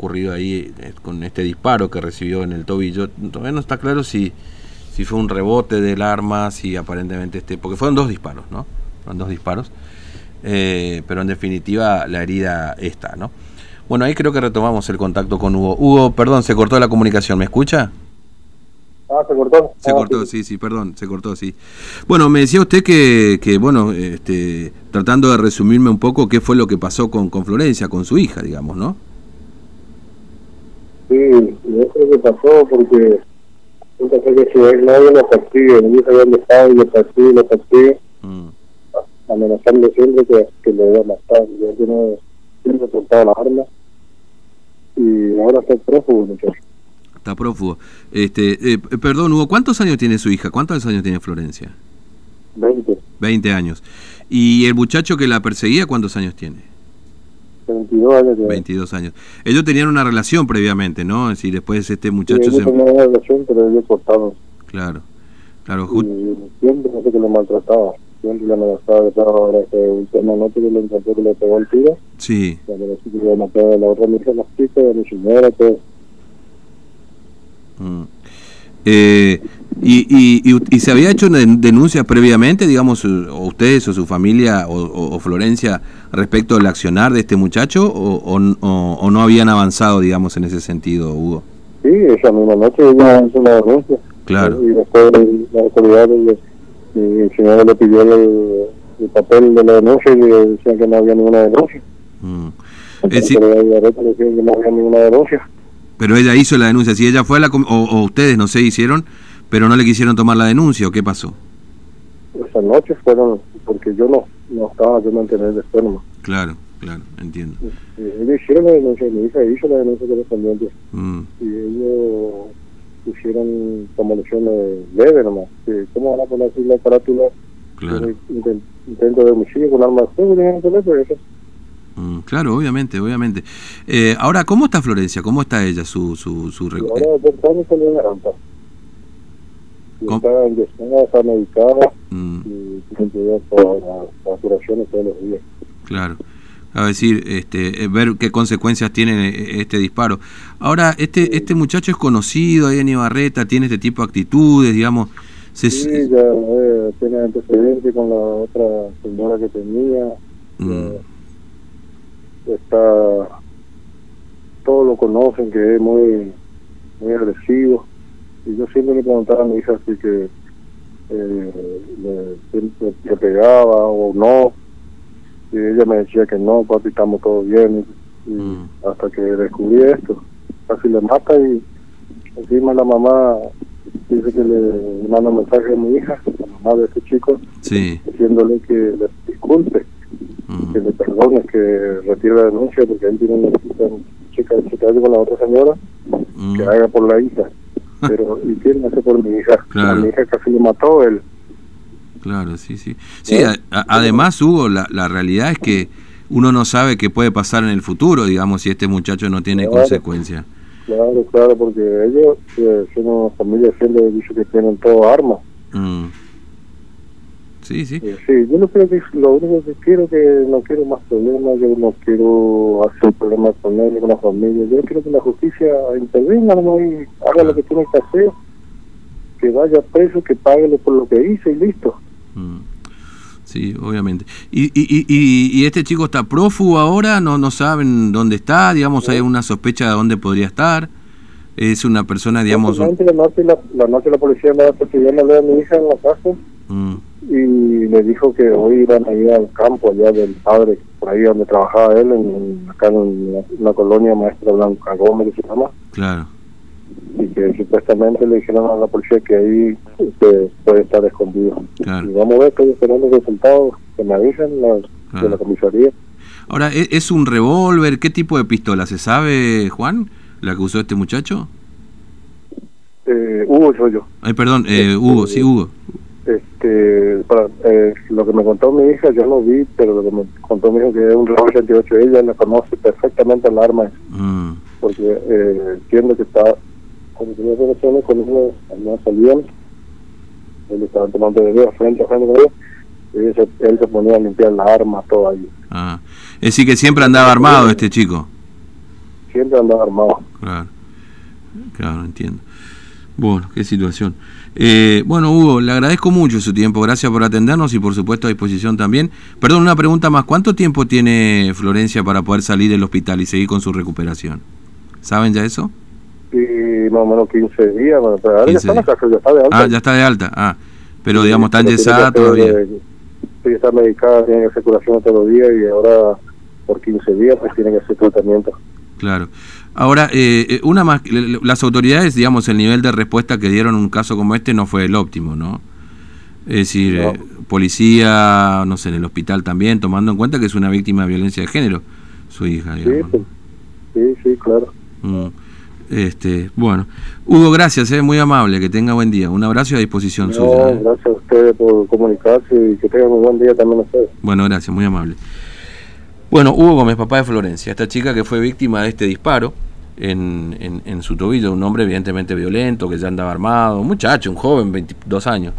ocurrido ahí eh, con este disparo que recibió en el tobillo. Todavía no está claro si, si fue un rebote del arma, si aparentemente este, porque fueron dos disparos, ¿no? Fueron dos disparos. Eh, pero en definitiva la herida está, ¿no? Bueno, ahí creo que retomamos el contacto con Hugo. Hugo, perdón, se cortó la comunicación, ¿me escucha? Ah, se cortó. Se Ah, cortó, sí, sí, perdón, se cortó, sí. Bueno, me decía usted que, que bueno, este, tratando de resumirme un poco qué fue lo que pasó con, con Florencia, con su hija, digamos, ¿no? Sí, y eso es lo que pasó porque nunca sé que si él nadie lo persigue, mi hija dónde está y lo persigue, lo persigue, Mm, amenazando siempre que, que le iba a matar. Yo tiene siempre soltado la arma y ahora está prófugo, muchacho. está prófugo. Este, eh, perdón, Hugo, ¿cuántos años tiene su hija? ¿Cuántos años tiene Florencia? 20, 20 años. ¿Y el muchacho que la perseguía cuántos años tiene? 22 años. que- 22 años. Ellos tenían una relación previamente, ¿no? Es decir, después este Sí, muchacho ellos se... tenían una relación, pero ellos cortaron. Claro, claro, ju- Y siempre no sé que lo maltrataba. Siempre le amenazaba de todo. Ahora que una noche que le encontré que le pegó el tiro, sí. le amenazó que a matar a la otra hija, las chicas, a mi señora, todo. Mm. Eh, y, y, y, y se había hecho den- denuncias previamente, digamos, o ustedes o su familia o, Florencia respecto al accionar de este muchacho o, o, no habían avanzado, digamos, en ese sentido, Hugo? Sí, esa misma noche ella hizo una denuncia. Claro. Y después las autoridades, le- y el señor le pidió el, el papel de la denuncia y le decían que no había ninguna denuncia. Mm. La Es decir, autoridad le decían que no había ninguna denuncia. Pero ella hizo la denuncia, si ella fue a la... com- O, o ustedes, no sé, hicieron, pero no le quisieron tomar la denuncia, ¿o qué pasó? Esas noches fueron, porque yo no, no estaba, yo enteré después nomás. Claro, claro, entiendo. Ellos hicieron la denuncia, mi hija hizo la denuncia correspondiente Mm. y ellos pusieron como lesiones leves nomás. ¿Cómo van a poner así la carátula? Claro. de inten- Intento de homicidio con arma de fuego, pero eso. Mm, claro, obviamente, obviamente. Eh, ahora, ¿cómo está Florencia? ¿Cómo está ella? Su, su, su ahora salió en. Y ¿Cómo? está inyectada, está medicada Mm, y tiene que ver por las operaciones todos los días. claro. A decir, este, eh, ver qué consecuencias tiene eh, este disparo. Ahora, este, este muchacho es conocido ahí en Ibarreta, tiene este tipo de actitudes, digamos. Se, Sí, ya eh, tiene antecedentes con la otra señora que tenía. Mm, eh, está todos lo conocen que es muy muy agresivo y yo siempre le preguntaba a mi hija si que eh, le, siempre le pegaba o no y ella me decía que no papi estamos todos bien y, Mm. hasta que descubrí esto casi le mata y encima la mamá dice que le manda un mensaje a mi hija la mamá de este chico sí. diciéndole que le disculpe que le perdone, que retire la denuncia porque él tiene una chica, chica de chica con la otra señora mm, que haga por la hija. Pero, ¿y quién hace por mi hija? Claro. A mi hija casi le mató él. Claro, sí, sí. Sí, a- a- además, Hugo, la, la realidad es que uno no sabe qué puede pasar en el futuro, digamos, si este muchacho no tiene Claro. consecuencias. Claro, claro, porque ellos eh, son una familia siempre dice que tienen todo armas. Mm. Sí, sí. Eh, sí, yo no creo que lo único que quiero que no quiero más problemas, yo no quiero hacer problemas con él, con la familia. Yo quiero que la justicia intervenga nomás y haga lo que tiene que hacer, que vaya preso, que pague por lo que hizo y listo. Mm. Sí, obviamente. ¿Y, y, y, y- este chico está prófugo ahora? ¿No, ¿No saben dónde está? Digamos, ¿hay una sospecha de dónde podría estar? ¿Es una persona, digamos... la noche la, la noche la policía andaba persiguiéndole a mi hija en la casa Mm, y le dijo que hoy iban a ir al campo allá del padre, por ahí donde trabajaba él, en, acá en la, una colonia maestra Blanca Gómez que se llama, claro. y que supuestamente le dijeron a la policía que ahí este, puede estar escondido. Claro. Y vamos a ver, estoy esperando los resultados que me avisan la- de la comisaría. Ahora, ¿e- ¿es un revólver? ¿Qué tipo de pistola? ¿Se sabe, Juan? ¿La que usó este muchacho? Eh, Hugo soy yo. Ay, perdón, eh, Hugo, sí, Hugo. Este, para, eh, lo que me contó mi hija, yo no vi, pero lo que me contó mi hija que es un revólver 88, ella la conoce perfectamente el arma, Mm, porque eh, entiendo que está, cuando tenía relaciones con uno, no salían, él estaba tomando bebé frente a frente con él se, él se ponía a limpiar la arma, todo ahí. ah. Es decir, que siempre andaba armado este chico. siempre andaba armado. Claro, claro, entiendo. Bueno, qué situación. Eh, bueno, Hugo, le agradezco mucho su tiempo, gracias por atendernos y por supuesto a disposición también. Perdón, una pregunta más, ¿cuánto tiempo tiene Florencia para poder salir del hospital y seguir con su recuperación? ¿Saben ya eso? Y más o menos 15 días, bueno, pero ahora ya está en la casa, ya está de alta. Ah, ya está de alta, ah, pero digamos está enyesada todavía. Sí, está medicada, tiene que hacer curación todos los días y ahora por 15 días pues tiene que hacer tratamiento. Claro. Ahora, eh, eh, una más, las autoridades, digamos, el nivel de respuesta que dieron en un caso como este no fue el óptimo, ¿no? Es decir, No. eh, policía, no sé, en el hospital también, tomando en cuenta que es una víctima de violencia de género, su hija, Sí, digamos. pues, sí, sí, claro. Mm. Este, bueno, Hugo, gracias, eh, muy amable, que tenga buen día. Un abrazo y a disposición No, suya. eh. gracias a ustedes por comunicarse y que tengan un buen día también ustedes. Bueno, gracias, muy amable. Bueno, Hugo Gómez, papá de Florencia, esta chica que fue víctima de este disparo en, en, en su tobillo, un hombre evidentemente violento, que ya andaba armado, un muchacho, un joven, 22 años.